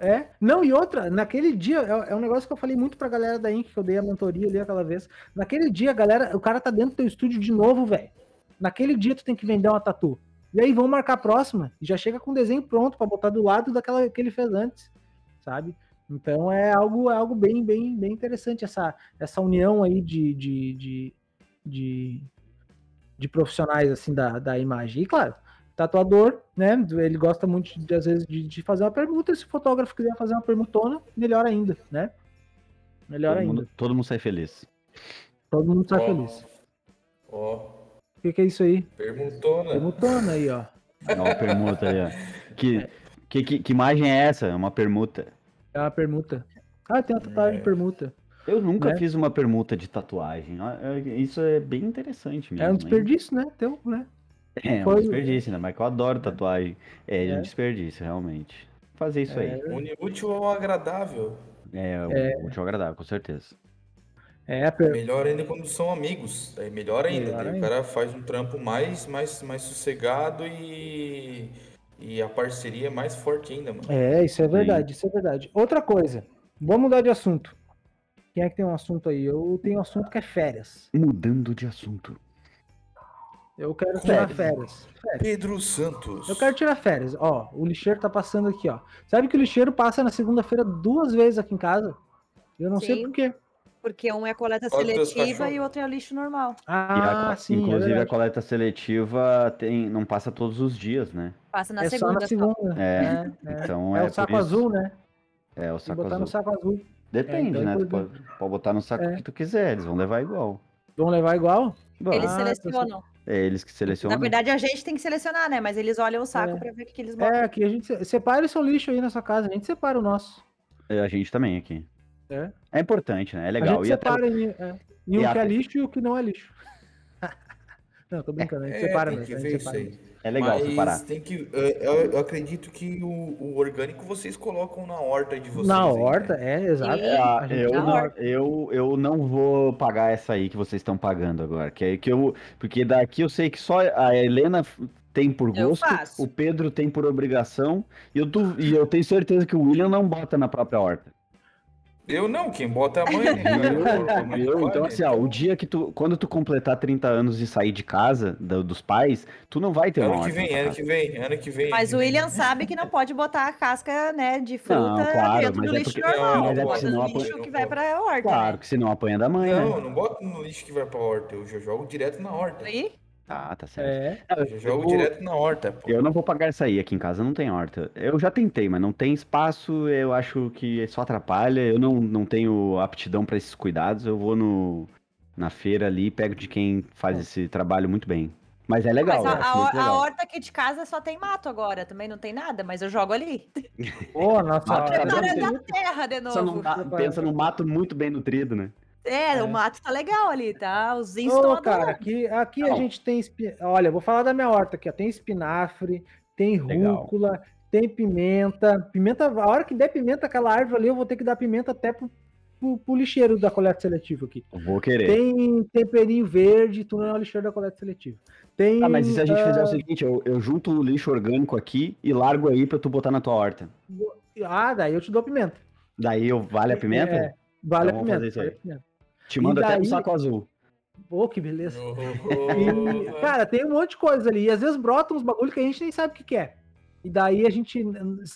É, não, e outra, naquele dia, é, é, um negócio que eu falei muito pra galera da Inc, que eu dei a mentoria ali aquela vez. Naquele dia, galera, o cara tá dentro do teu estúdio de novo, velho. Naquele dia tu tem que vender uma tatu. E aí vamos marcar a próxima. E já chega com o desenho pronto para botar do lado daquela que ele fez antes, sabe? Então é algo, é algo bem, bem, bem interessante essa, essa união aí de, de, de, de, de profissionais assim da, da imagem. E claro, tatuador, né? Ele gosta muito de, às vezes de, de fazer uma pergunta. Se o fotógrafo quiser fazer uma perguntona, melhor ainda, né? Melhor todo ainda. Mundo, todo mundo sai feliz. Todo mundo sai oh. feliz. Ó. Oh que, que é isso aí? Permuntona. Permutona aí, ó. Ó, permuta aí, ó. Que, que, que, que, imagem é essa? É uma permuta. É uma permuta. Ah, tem uma tatuagem é. de permuta. Eu nunca né? fiz uma permuta de tatuagem. É, isso é bem interessante mesmo. É um desperdício, hein? né? Teu, né? É, Foi... um desperdício, né? Mas que eu adoro tatuagem. É, é. um desperdício, realmente. Fazer isso é. aí. Une útil ao agradável. É, é, útil ao agradável, com certeza. É, per... Melhor ainda quando são amigos. É melhor ainda. Melhor ainda. O cara faz um trampo mais, mais, mais sossegado e, e a parceria é mais forte ainda, mano. É, isso é verdade, Sim. isso é verdade. Outra coisa, vamos mudar de assunto. Quem é que tem um assunto aí? Eu tenho um assunto que é férias. Mudando de assunto. Eu quero tirar férias. férias. Pedro Santos. Eu quero tirar férias. Ó, o lixeiro tá passando aqui, ó. Sabe que o lixeiro passa na segunda-feira duas vezes aqui em casa? Eu não Sim. sei por quê. Porque um é coleta seletiva e o outro é lixo normal. Ah, a, sim. É inclusive é a coleta seletiva tem, não passa todos os dias, né? Passa na é segunda. Só na segunda. É, é, então é, é o saco azul, né? É o saco botar azul. no saco azul. Depende, é, então, né? Tu pode, pode, botar no saco é. que tu quiser, eles vão levar igual. Vão levar igual? Eles ah, selecionam. É eles que selecionam. Na verdade, a gente tem que selecionar, né? Mas eles olham o saco é. pra ver o que eles botam. É, aqui a gente separa o seu lixo aí na sua casa, a gente separa o nosso. É, a gente também aqui. É. É importante, né? É legal. A gente e separa até... em, é, em o que é lixo e o que não é lixo. não, tô brincando, a gente é, separa mesmo. A gente separa. É legal Mas separar. Tem que, eu, eu acredito que o, o, orgânico vocês colocam na horta de vocês. Na aí, horta, né? é, exato. É, eu, não, eu, eu não vou pagar essa aí que vocês estão pagando agora. Que é que eu, porque daqui eu sei que só a Helena tem por gosto, o Pedro tem por obrigação, e eu, tu, e eu tenho certeza que o William não bota na própria horta. Eu não, quem bota é a mãe. Né? eu, eu, então, assim, ó, o dia que tu. Quando tu completar 30 anos e sair de casa, do, dos pais, tu não vai ter ano uma que vem, ano que vem, ano que vem. Mas o William sabe que não pode botar a casca, né, de fruta não, claro, dentro do é lixo porque, normal. Mas é bota no lixo apanha, que vai pra horta. Claro, né? que senão apanha da mãe. Não, né? não bota no lixo que vai pra horta. Eu já jogo direto na horta. Aí? Ah, tá certo. É. Eu jogo eu, direto na horta. Pô. Eu não vou pagar essa aí, aqui em casa não tem horta. Eu já tentei, mas não tem espaço, eu acho que só atrapalha. Eu não, não tenho aptidão para esses cuidados. Eu vou no, na feira ali e pego de quem faz esse trabalho muito bem. Mas é legal. Mas a, a, a, horta aqui de casa só tem mato agora, também não tem nada, mas eu jogo ali. Pô, nossa, a da terra de novo. Não, pensa no mato muito bem nutrido, né? É, é, o mato tá legal ali, tá? Os índios estão cara, aqui, aqui a gente tem. Olha, vou falar da minha horta aqui, ó. Tem espinafre, tem rúcula, legal. tem pimenta. Pimenta, a hora que der pimenta aquela árvore ali, eu vou ter que dar pimenta até pro, pro, pro lixeiro da coleta seletiva aqui. Vou querer. Tem temperinho verde, tu não é o lixeiro da coleta seletiva. Tem, ah, mas e se a gente uh... fizer o seguinte, eu, eu junto o lixo orgânico aqui e largo aí pra tu botar na tua horta. Ah, daí eu te dou pimenta. Daí eu, vale a pimenta? É, vale então a pimenta. Vale a pimenta. Te manda daí... até pro saco azul. Pô, que beleza. Oh, e, cara, tem um monte de coisa ali. E às vezes brota uns bagulho que a gente nem sabe o que, que é. E daí a gente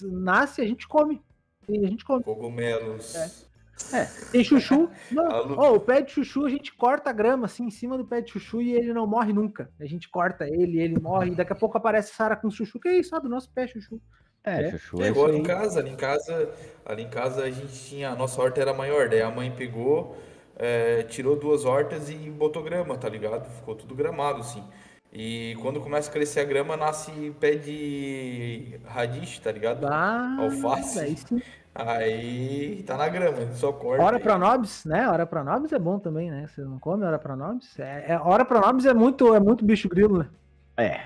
nasce, a gente come. E a gente come. Cogumelos. É. é. Tem chuchu. oh, o pé de chuchu, a gente corta a grama assim em cima do pé de chuchu e ele não morre nunca. A gente corta ele, ele morre, e daqui a pouco aparece Sara com chuchu. Que é isso? Ah, do nosso pé chuchu. É, é, chuchu. É igual ali em casa, ali em casa, ali em casa a gente tinha, a nossa horta era maior, daí a mãe pegou, é, tirou duas hortas e botou grama, tá ligado? Ficou tudo gramado, assim. E quando começa a crescer a grama, nasce pé de radish, tá ligado? Ah, Alface. Aí, sim. aí tá na grama, só corta. Hora pra nobis, né? Hora pra nobis é bom também, né? Você não come hora pra nobis? É, é, hora pra nobis é muito, é muito bicho grilo, né? É.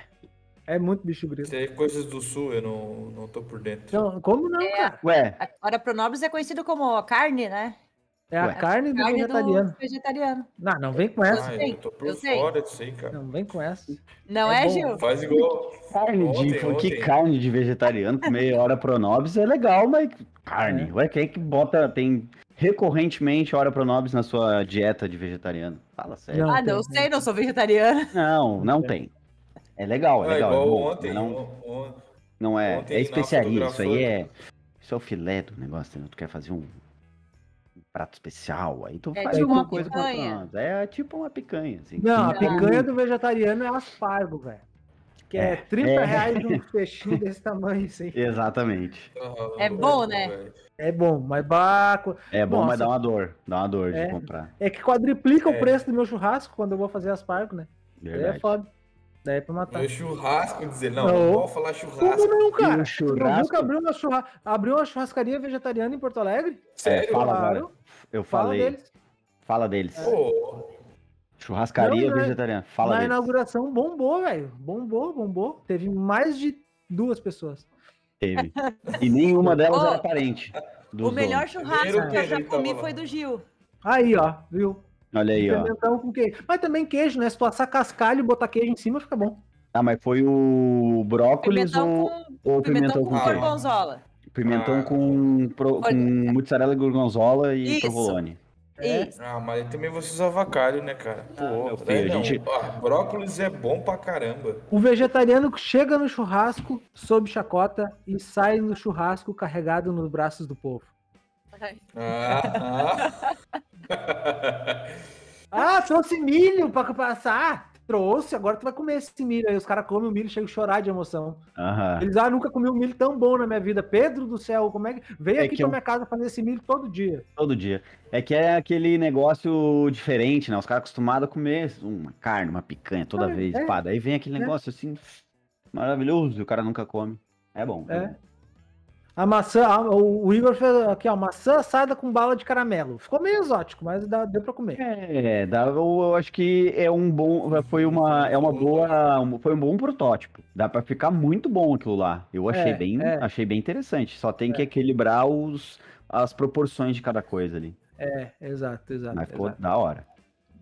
É muito bicho grilo. Isso é coisas do sul, eu não, não tô por dentro. Não, como não, é, cara? Ué. Hora pro nobis é conhecido como carne, né? É a carne do carne vegetariano. Do vegetariano. Não, não vem com essa. Ah, eu tô por eu fora disso aí, cara. Não vem com essa. Não é, é Gil? Faz igual. Carne ontem, de. Ontem. Que carne de vegetariano, meia hora pro nobis é legal, mas carne. É. Ué, quem é que bota. Tem recorrentemente hora pro nobis na sua dieta de vegetariano? Fala sério. Não, ah, não tem, sei, não sou vegetariana. Não, não tem. É legal, é legal. É bom, ontem, não, on, não é. é especiaria, isso aí é. Isso é o filé do negócio, né? Tu quer fazer um prato especial, aí tu é faz tipo alguma coisa picanha. com É tipo uma picanha, assim. Não, a picanha do vegetariano é aspargo, velho. Que é, é 30 é. reais um peixinho desse tamanho, assim. Exatamente. É bom, né? É bom, mas baco. É bom, Nossa. mas dá uma dor. Dá uma dor é, de comprar. É que quadriplica é. o preço do meu churrasco quando eu vou fazer aspargo, né? Verdade. Aí é foda. Daí é pra matar. Meu churrasco, dizer, não, não, não vou falar churrasco. Como não, cara? Churrasco? abriu uma, churra... abriu uma churrascaria vegetariana em Porto Alegre? Sério? É, fala claro. Eu falei. Fala deles. Fala deles. É. Churrascaria não, vegetariana. Fala Na deles. inauguração bombou, velho. Bombou, bombou. Teve mais de duas pessoas. Teve. E nenhuma delas oh, era parente. O melhor churrasco que eu já comi foi do Gil. Aí, ó, viu? Olha aí, ó. com queijo. Mas também queijo, né? Se tu assar cascalho e botar queijo em cima, fica bom. Ah, mas foi o brócolis pimentão ou, com, ou pimentão, pimentão com, com gorgonzola? Pimentão ah, com, pro, com mozzarella gorgonzola e Isso. provolone. É. Ah, mas também você usa avacalho, né, cara? Ah, Pô, ah, filho, a gente... Ah, brócolis é bom pra caramba. O vegetariano chega no churrasco sob chacota e sai no churrasco carregado nos braços do povo. Ah, ah. ah trouxe milho para passar. Trouxe, agora tu vai comer esse milho. Aí os caras comem o milho, chegam a chorar de emoção. Uhum. Eles, ah, nunca comi um milho tão bom na minha vida. Pedro do céu, como é que. Vem é aqui que pra eu... minha casa fazer esse milho todo dia. Todo dia. É que é aquele negócio diferente, né? Os caras acostumados a comer uma carne, uma picanha toda é, vez. É. Pá, daí vem aquele é. negócio assim, maravilhoso, e o cara nunca come. É bom. É. Bom. A maçã, o Igor fez aqui, ó, maçã assada com bala de caramelo. Ficou meio exótico, mas dá, deu para comer. É, dá, eu, eu, acho que é um bom, foi uma, é uma boa, foi um bom protótipo. Dá para ficar muito bom aquilo lá. Eu achei é, bem, é. achei bem interessante. Só tem que é. equilibrar os, as proporções de cada coisa ali. É, exato, exato. Mas ficou exato. da hora.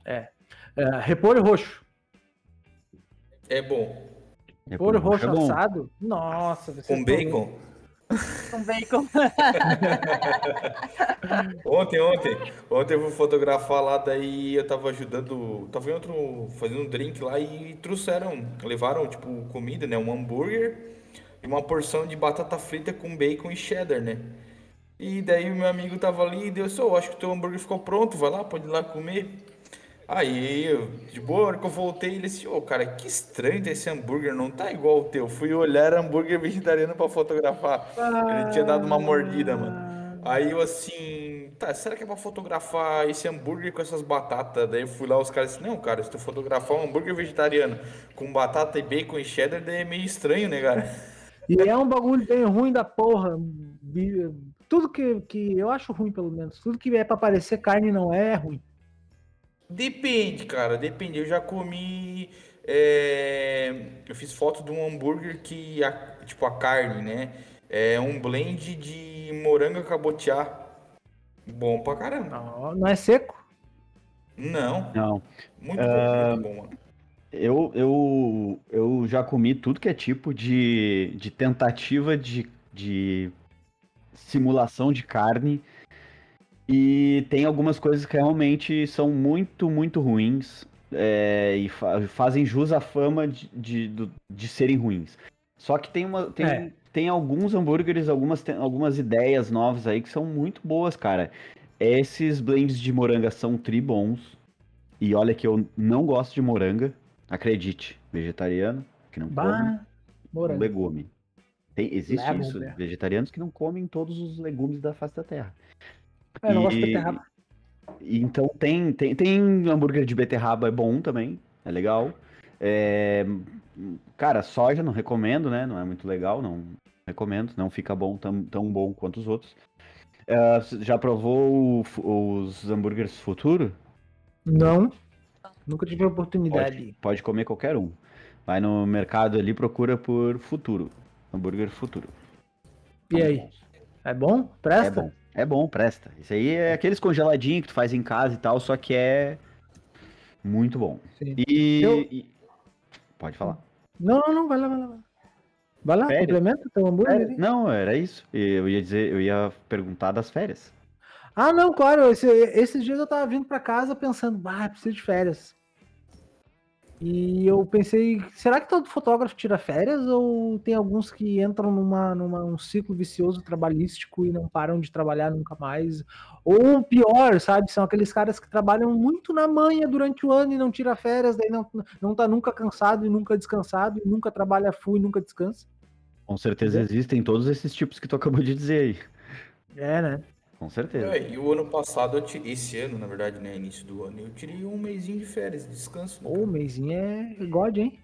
É. é repolho roxo. É bom. Repolho, roxo, roxo assado? Nossa, com bacon. Com bacon. ontem, ontem, ontem eu fui fotografar lá, daí eu tava ajudando, tava em outro, fazendo um drink lá e trouxeram, levaram, tipo, comida, né, um hambúrguer e uma porção de batata frita com bacon e cheddar, né. E daí o meu amigo tava ali e deu, só, acho que o teu hambúrguer ficou pronto, vai lá, pode ir lá comer. Aí, eu, de boa, hora que eu voltei, ele disse, ô, oh, cara, que estranho esse hambúrguer, não tá igual o teu. Fui olhar hambúrguer vegetariano pra fotografar. Ele tinha dado uma mordida, mano. Aí eu assim, tá, será que é pra fotografar esse hambúrguer com essas batatas? Daí eu fui lá, os caras disseram, não, cara, se tu fotografar um hambúrguer vegetariano com batata e bacon e cheddar, daí é meio estranho, né, cara? E é um bagulho bem ruim da porra. Tudo que, que eu acho ruim, pelo menos. Tudo que é pra parecer carne não é, é ruim. Depende, cara, depende. Eu já comi. É... Eu fiz foto de um hambúrguer que, a, tipo, a carne, né? É um blend de morango cabotiá. Bom pra caramba. Não, não é seco? Não. Não. Muito uh, bom, muito bom, mano. Eu, eu, eu já comi tudo que é tipo de, de tentativa de, de simulação de carne e tem algumas coisas que realmente são muito, muito ruins é, e fa fazem jus à fama de, de, de, serem ruins. Só que tem, uma, tem, é. tem alguns hambúrgueres, algumas, algumas ideias novas aí que são muito boas, cara. Esses blends de moranga são tribons. E olha que eu não gosto de moranga, acredite, vegetariano, que não bah, come moranga. legume. Tem, existe Leva, isso, né? vegetarianos que não comem todos os legumes da face da terra. É, eu gosto de beterraba. Então tem, tem, tem hambúrguer de beterraba é bom também, é legal. É, cara, soja não recomendo, né? Não é muito legal, não recomendo, não fica bom tão, tão bom quanto os outros. É, já provou o, os hambúrgueres futuro? Não, nunca tive a oportunidade. Pode, pode comer qualquer um. Vai no mercado ali, procura por futuro, hambúrguer futuro. E aí? É bom? Presta? É bom. É bom, presta. Isso aí é aqueles congeladinhos que tu faz em casa e tal, só que é muito bom. Sim. E, Eu... e... Pode falar. Não, não, não, vai lá, vai lá. Vai lá, férias? complementa teu hambúrguer. Não, era isso. Eu ia dizer, eu ia perguntar das férias. Ah, não, claro. Esse, esses dias eu tava vindo pra casa pensando, ah, preciso de férias. E eu pensei, será que todo fotógrafo tira férias ou tem alguns que entram numa, numa um ciclo vicioso trabalhístico e não param de trabalhar nunca mais? Ou pior, sabe, são aqueles caras que trabalham muito na manhã durante o ano e não tira férias, daí não, não tá nunca cansado e nunca descansado, e nunca trabalha full e nunca descansa. Com certeza existem todos esses tipos que tu acabou de dizer aí. É, né? Com certeza. É, e o ano passado, eu tirei, esse ano, na verdade, né? Início do ano, eu tirei um mêsinho de férias, de descanso. Né, Ô, um mêsinho é God, hein?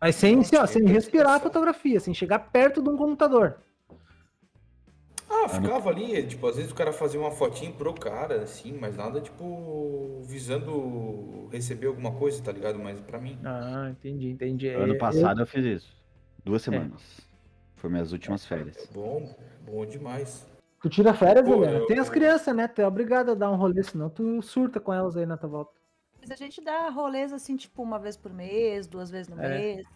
Mas sem, Nossa, ó, sem respirar a fotografia, sem chegar perto de um computador. Ah, ficava ali, tipo, às vezes o cara fazia uma fotinho pro cara, assim, mas nada, tipo, visando receber alguma coisa, tá ligado? Mas pra mim. Ah, entendi, entendi. Ano passado eu, eu fiz isso. Duas é. semanas. É. Foi minhas últimas férias. Bom, bom demais. Tu tira férias, Pô, Helena? Eu... Tem as crianças, né? Tu é obrigado a dar um rolê, senão tu surta com elas aí na tua volta. Mas a gente dá rolês assim, tipo, uma vez por mês, duas vezes no é. mês.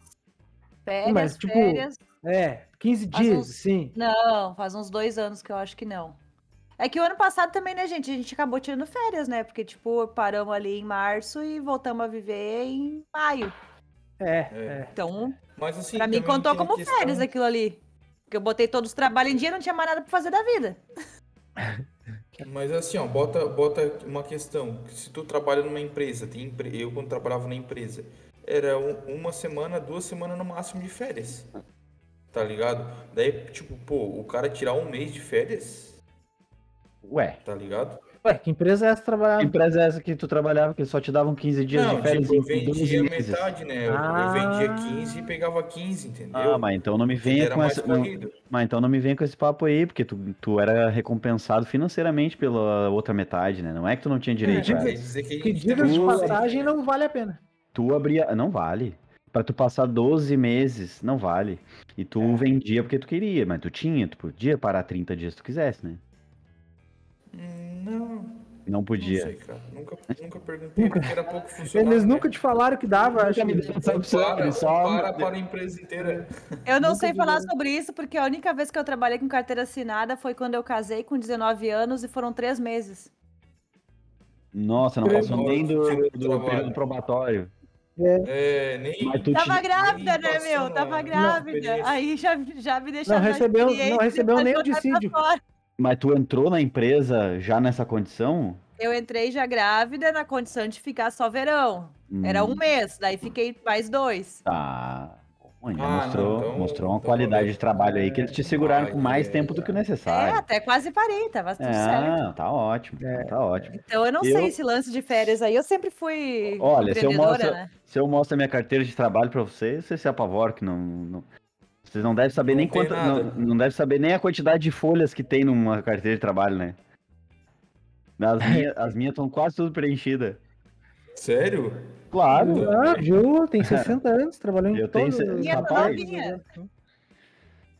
Férias, Mas, tipo, férias. É, 15 dias, uns... sim. Não, faz uns dois anos que eu acho que não. É que o ano passado também, né, gente? A gente acabou tirando férias, né? Porque, tipo, paramos ali em março e voltamos a viver em maio. É, é. é. Então, Mas, assim, pra mim contou como questão... férias aquilo ali. Porque eu botei todos os trabalhos em dia e não tinha mais nada pra fazer da vida. Mas assim, ó, bota, bota uma questão. Se tu trabalha numa empresa, tem empre- eu quando trabalhava na empresa, era um- uma semana, duas semanas no máximo de férias. Tá ligado? Daí, tipo, pô, o cara tirar um mês de férias, Ué, tá ligado? Ué, que empresa é essa que trabalhar? empresa é essa que tu trabalhava que só te davam 15 dias Não, de férias tipo, eu em 12 vendia meses? metade, né? Eu- Ah. Eu vendia 15 e pegava 15, entendeu? Ah, mas então não me venha com essa. Não, mas então não me venha com esse papo aí, porque tu, tu era recompensado financeiramente pela outra metade, né? Não é que tu não tinha direito. Quer dizer que Que diga de passagem não vale a pena. Tu abria. Não vale. Pra tu passar 12 meses, não vale. E tu É. vendia porque tu queria, mas tu tinha, tu podia parar 30 dias se tu quisesse, né? Não, Não não podia. sei, cara. Nunca, nunca perguntei, Nunca. porque era pouco funcionário. Eles né? nunca te falaram que dava, acho. me que- Para, só- para para a empresa inteira. Eu não Nunca sei falar sobre isso, porque a única vez que eu trabalhei com carteira assinada foi quando eu casei com 19 anos e foram três meses. Nossa, não passou nem do, do período probatório. É, nem. Mas tu Tava grávida, né, passou meu? Tava grávida. experiência. Aí já, já me deixaram na recebeu- não recebeu depois nem o dissídio. Mas tu entrou na empresa já nessa condição? Eu entrei já grávida na condição de ficar só verão. Era Hum, um mês, daí fiquei mais dois. Tá. Ah, não, mostrou, então- mostrou uma então qualidade de trabalho aí que eles te seguraram com Aí mais é, tempo do que o É, necessário. até quase parei, tava tudo certo. Ah, tá ótimo, É. tá ótimo. Então eu não Eu- sei esse lance de férias aí. Eu sempre fui Olha, se eu mostro- né? Se eu mostro a minha carteira de trabalho pra vocês, vocês se apavoram que não, não- vocês não devem saber Não nem quanto, não, não devem saber nem a quantidade de folhas que tem numa carteira de trabalho, né? As minhas, as minhas estão quase tudo preenchidas. Sério? Claro. Ah, viu? Tem 60 anos, trabalhou em Eu tenho todos Minha rapaz. novinha.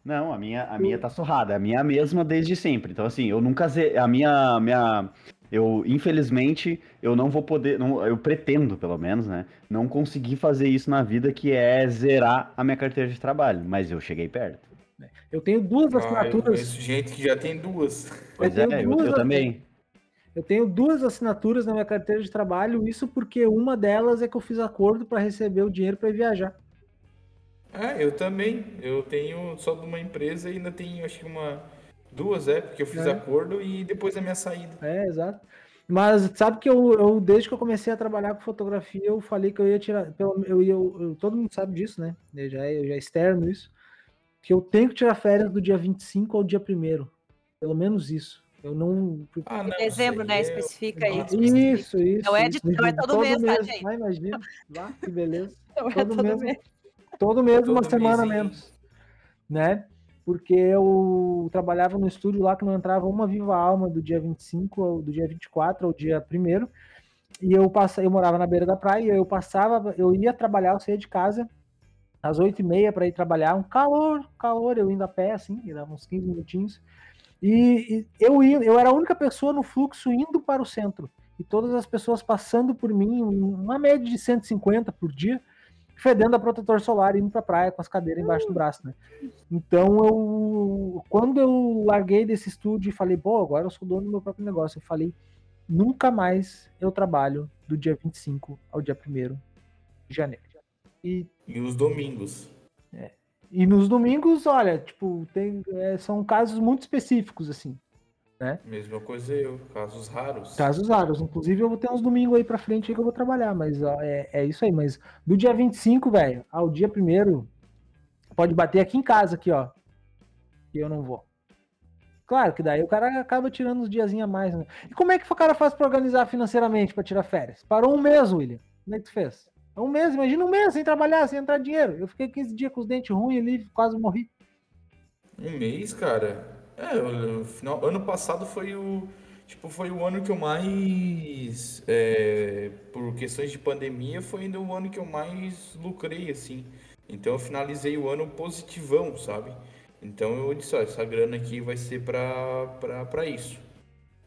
Não, a minha, a minha tá surrada. A minha é a mesma desde sempre. Então, assim, eu nunca. A minha. minha eu, infelizmente, eu não vou poder. Não, eu pretendo, pelo menos, né? Não conseguir fazer isso na vida, que é zerar a minha carteira de trabalho. Mas eu cheguei perto. Eu tenho duas Ah, eu assinaturas. gente que já tem duas. Pois é, tenho eu, duas eu também. Eu tenho duas assinaturas na minha carteira de trabalho, isso porque uma delas é que eu fiz acordo para receber o dinheiro para viajar. Ah, eu também. Eu tenho só de uma empresa e ainda tenho, acho que uma. Duas, é, porque eu fiz É. acordo e depois da minha saída. É, exato. Mas sabe que eu, eu, desde que eu comecei a trabalhar com fotografia, eu falei que eu ia tirar. pelo- Eu, ia- eu- eu- todo mundo sabe disso, né? Eu já, eu já externo isso. Que eu tenho que tirar férias do dia 25 ao dia 1 Pelo menos isso. Eu não. Ah, não. Dezembro, né? é- Especifica aí. Isso, isso. Não é de- isso. não é todo mês, tá, gente? Vai, imagina. Lá, que beleza. Não é todo todo mês. mês. Todo mês, uma Todo semana mês, hein? menos. Né? Porque eu trabalhava no estúdio lá que não entrava uma viva alma do dia 25 ao do dia 24 ao dia 1 E eu passava, eu morava na beira da praia, eu passava, eu ia trabalhar, eu saía de casa às 8 e meia para ir trabalhar, um calor, calor, eu indo a pé, assim, dava uns 15 minutinhos. E, e eu ia, eu era a única pessoa no fluxo indo para o centro. E todas as pessoas passando por mim, uma média de 150 por dia, fedendo a protetor solar e indo pra praia com as cadeiras embaixo do braço, né? Então eu quando eu larguei desse estúdio e falei, pô, agora eu sou dono do meu próprio negócio, eu falei, nunca mais eu trabalho do dia 25 ao dia 1 de janeiro. E, E os domingos. e nos domingos, olha, tipo, tem, é, são casos muito específicos, assim. Mesma coisa eu, casos raros. Casos raros. Inclusive, eu vou ter uns domingos aí pra frente aí que eu vou trabalhar, mas ó, é, é isso aí. Mas do dia 25, velho, ao dia primeiro, pode bater aqui em casa, aqui, ó. E eu não vou. Claro que daí o cara acaba tirando uns diazinhos a mais, né? E como é que o cara faz pra organizar financeiramente pra tirar férias? Parou um mês, William. Como é que tu fez? É Um mês, imagina um mês sem trabalhar, sem entrar dinheiro. Eu fiquei 15 dias com os dentes ruins ali, quase morri. Um mês, cara. É, final, ano passado foi o, tipo, foi o ano que eu mais, é, por questões de pandemia, foi ainda o ano que eu mais lucrei, assim. Então eu finalizei o ano positivão, sabe? Então eu disse, ó, essa grana aqui vai ser pra, pra, pra isso.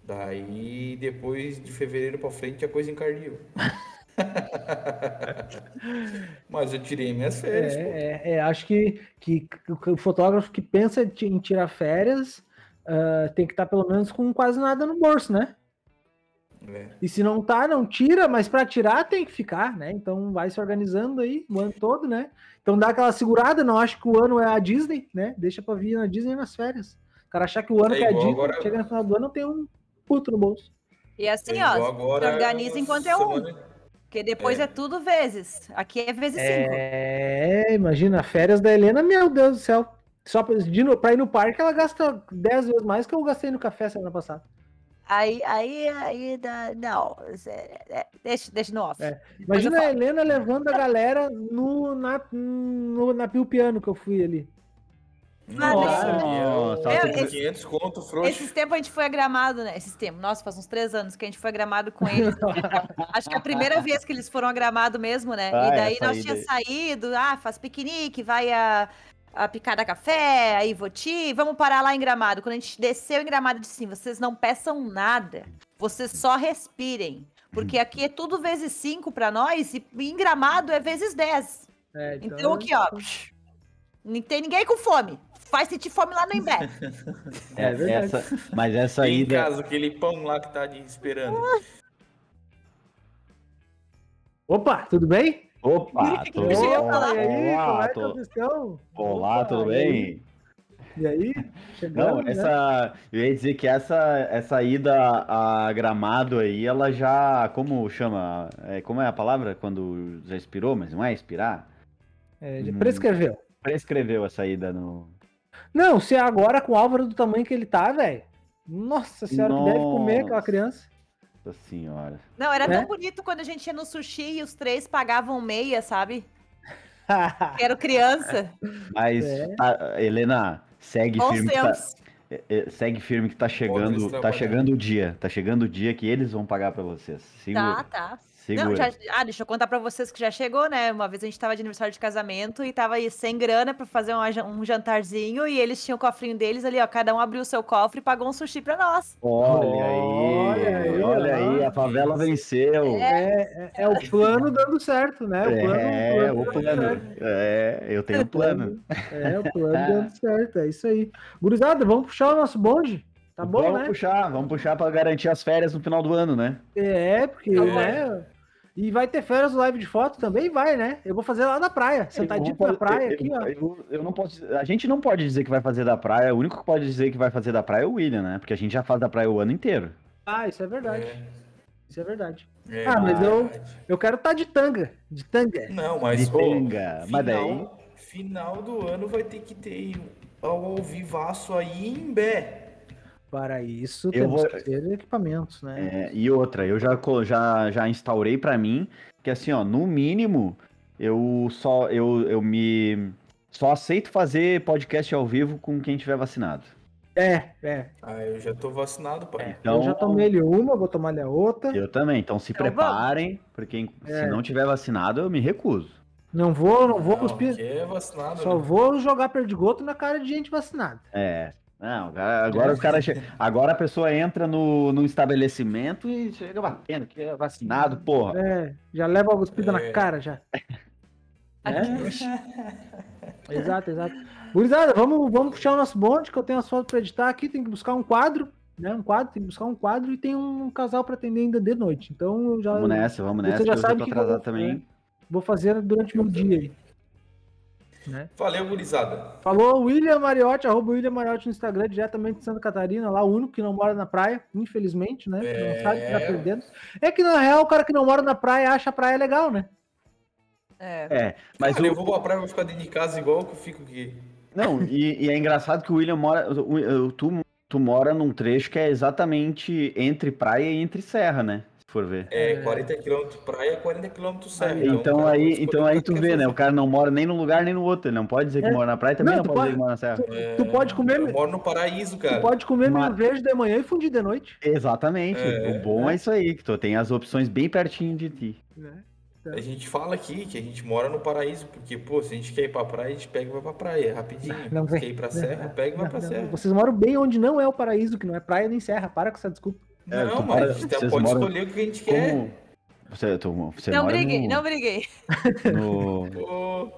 Daí, depois de fevereiro pra frente, a coisa encardiu. Mas eu tirei minhas férias. É, é, é, acho que, que o fotógrafo que pensa em tirar férias ah, tem que estar pelo menos com quase nada no bolso, né? É. E se não tá, não tira, mas para tirar tem que ficar, né? Então vai se organizando aí o ano todo, né? Então dá aquela segurada, não acho que o ano é a Disney, né? Deixa para vir na Disney nas férias. O cara achar que o ano É que é a Disney, agora- chega no final do ano, tem um. puto no bolso. E assim, É ó, agora, se organiza enquanto é um. semana- Porque depois é, É. tudo vezes. Aqui é vezes cinco. É, imagina, férias da Helena, meu Deus do céu. Só pra, de, pra ir no parque, ela gasta 10 vezes mais que eu gastei no café semana passada. Aí, aí, aí, dá- não. é- é- deixa, deixa no off. É, Imagina a. Helena levando a galera no, na, no, na Pio Piano que eu fui ali. Nossa, Nossa, é, um- tem- 500 conto, frouxo. Esses tempos a gente foi a gramado, né? Esses tempos. Nossa, faz uns três anos que a gente foi a gramado com eles. Acho que é a primeira vez que eles foram a gramado mesmo, né? Ah, e é, daí nós saída tínhamos saído, ah, faz piquenique, vai a, a picada café, a Ivoti, vamos parar lá em gramado. Quando a gente desceu em gramado, disse assim: vocês não peçam nada, vocês só respirem. Porque aqui é tudo vezes cinco pra nós e em gramado é vezes dez. É, Então aqui, ó. Não tem ninguém com fome. Faz sentir fome lá no Embé. É verdade. essa, mas essa Tem em ida. casa, aquele pão lá que tá ali esperando. Opa, tudo bem? Opa, tô. Eu ia falar. E aí, como Olá, é que tô... vocês estão? Olá, Opa, tudo aí? bem? E aí? Chegando, Não, né? essa. Eu ia dizer que essa, essa ida a gramado aí, ela já. Como chama? É, como é a palavra? Quando já expirou, mas não é expirar? É, já Hum. prescreveu. Prescreveu essa ida no. Não, se é agora com o Álvaro do tamanho que ele tá, velho. Nossa senhora, que deve comer aquela Nossa. criança. Nossa senhora. Não, era Né? tão bonito quando a gente ia no sushi e os três pagavam meia, sabe? Que Era criança. Mas, É. tá, Helena, segue Bons firme, que tá, é, é, segue firme que tá chegando, tá chegando o dia, tá chegando o dia que eles vão pagar pra vocês. Segura, Tá, tá. Segura. Não, já, ah, deixa eu contar pra vocês que já chegou, né? Uma vez a gente tava de aniversário de casamento e tava aí sem grana pra fazer jan- um jantarzinho e eles tinham o cofrinho deles ali, ó. Cada um abriu o seu cofre e pagou um sushi pra nós. Olha aí, Olha aí, olha aí, a favela venceu. É, é, é o plano dando certo, né? O plano, É, o o plano plano. dando certo. É, eu tenho um plano. É, o plano dando certo, é isso aí. Gurizada, vamos puxar o nosso bonde? Tá bom, vamos né? puxar, vamos puxar pra garantir as férias no final do ano, né? É, porque, Tá bom. né? E vai ter férias live de foto também? Vai, né? Eu vou fazer lá na praia, sentadinho Eu na praia eu- aqui, ó. eu- eu não posso, a gente não pode dizer que vai fazer da praia. O único que pode dizer que vai fazer da praia é o William, né? Porque a gente já faz da praia o ano inteiro. Ah, isso é verdade. É, Isso é verdade. é Ah, mas eu-. Eu quero estar de tanga. De tanga. Não, mas, De ô, tanga, mas daí- final, final do ano vai ter que ter ao, ao vivaço aí em Bé. Para isso, Eu temos vou- que ter equipamentos, né? É, e outra, eu já, já, já instaurei pra mim que assim, ó, no mínimo, eu só eu, eu me só aceito fazer podcast ao vivo com quem tiver vacinado. É, é. Ah, eu já tô vacinado, pai. Então, eu já tomei-lhe uma, vou tomar-lhe a outra. eu também. Então se Então preparem, porque se É. não tiver vacinado, eu me recuso. Não vou, não vou Não, cuspir. é vacinado. Só né? vou jogar perdigoto na cara de gente vacinada. É. Não, agora os caras che- agora a pessoa entra no, no estabelecimento e chega batendo, que é vacinado, porra. É, já leva a cuspida na É. cara já. É? exato, exato. Gurizada, vamos, vamos puxar o nosso bonde, que eu tenho as fotos pra editar aqui, tem que buscar um quadro, né? Um quadro, tem que buscar um quadro e tem um casal pra atender ainda de noite. Então eu já Vamos nessa, vamos Você nessa, já que eu já sabe tô que atrasado eu- também. vou fazer durante o meu dia aí. Né? Valeu, gurizada. Falou William Mariotti, arroba William Mariotti no Instagram, diretamente de Santa Catarina, lá o único que não mora na praia, infelizmente, né? É. Não sabe que tá perdendo. É que na real o cara que não mora na praia acha a praia legal, né? É. É, mas Cara, o, eu vou pra praia, vou ficar dentro de casa igual que eu fico aqui. Não, e, e é engraçado que o William mora. Tu, tu mora num trecho que é exatamente entre praia e entre serra, né? For ver. É, 40 km praia, 40 km serra. Então, o cara aí, então aí tu vê, né? O cara não mora nem num lugar nem no outro. Ele não pode dizer que É. mora na praia, também Não, não, tu pode dizer que mora na serra. É, Tu pode comer- Eu moro no paraíso, Tu cara. pode comer Mas- verde de manhã e fundir de noite. Exatamente. É. o bom é isso aí, que tu tem as opções bem pertinho de ti. Né? A gente fala aqui que a gente mora no paraíso, porque, pô, se a gente quer ir pra praia, a gente pega e vai pra praia, rapidinho. Não se vem. quer ir pra serra, pega e vai Não, pra não, serra. Vocês moram bem onde não é o paraíso, que não é praia nem serra. Para com essa desculpa. É, Não, mas mora- a gente vocês pode moram- escolher o que a gente quer. Como. Você, tu, você Não briguei, no, não briguei. no-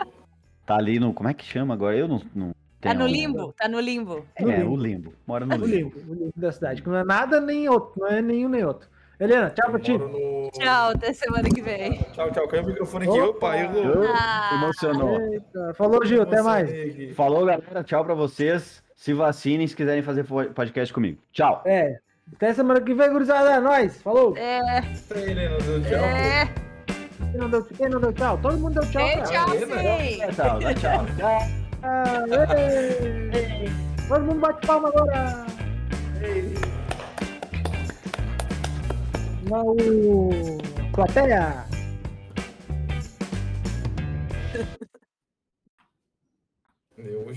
Tá ali no. Como é que chama agora? Eu não. não Tá no limbo, tá no limbo. É, No limbo. o limbo. Mora no O limbo. limbo, o limbo da cidade, que não é nada nem outro, não é nenhum nem outro. Helena, tchau pra ti. no... Tchau, até semana que vem. Tchau, tchau. Caiu o microfone aqui. Opa. Eu Eu- Ah. Emocionou. Eita, Falou, Gil, até mais. Falou, galera. Tchau pra vocês. Se vacinem se quiserem fazer podcast comigo. Tchau. É, Até semana que vem, gurizada. É nóis. Falou. É, Ele não deu tchau. é. Quem não deu, quem não deu tchau? Todo mundo deu tchau. Cara. tchau, sim. Tchau, dá tchau. Ah, ei. Todo mundo bate palma agora. Não, plateia. Eu